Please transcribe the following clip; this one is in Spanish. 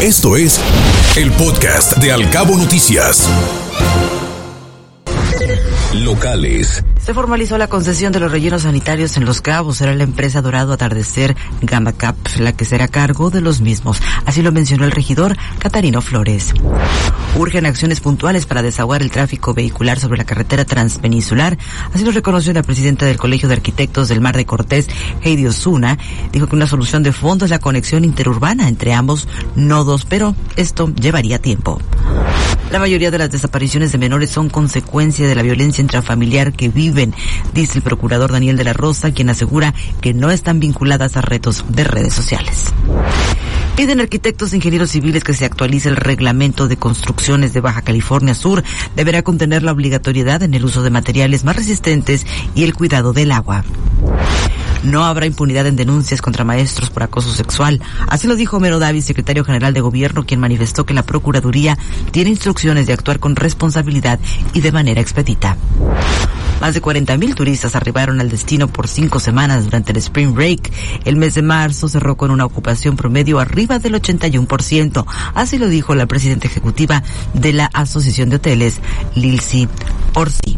Esto es el podcast de Alcabo Noticias. Locales. Se formalizó la concesión de los rellenos sanitarios en Los Cabos. Será la empresa Dorado Atardecer Gamma Cap la que será cargo de los mismos. Así lo mencionó el regidor Catarino Flores. Urgen acciones puntuales para desahogar el tráfico vehicular sobre la carretera transpeninsular. Así lo reconoció la presidenta del Colegio de Arquitectos del Mar de Cortés, Heidi Osuna. Dijo que una solución de fondo es la conexión interurbana entre ambos nodos, pero esto llevaría tiempo. La mayoría de las desapariciones de menores son consecuencia de la violencia intrafamiliar que viven, dice el procurador Daniel de la Rosa, quien asegura que no están vinculadas a retos de redes sociales. Piden arquitectos e ingenieros civiles que se actualice el reglamento de construcciones de Baja California Sur. Deberá contener la obligatoriedad en el uso de materiales más resistentes y el cuidado del agua. No habrá impunidad en denuncias contra maestros por acoso sexual. Así lo dijo Homero Davis, secretario general de gobierno, quien manifestó que la Procuraduría tiene instrucciones de actuar con responsabilidad y de manera expedita. Más de 40 mil turistas arribaron al destino por cinco semanas durante el Spring Break. El mes de marzo cerró con una ocupación promedio arriba del 81%. Así lo dijo la presidenta ejecutiva de la Asociación de Hoteles, Lilsi Orsi.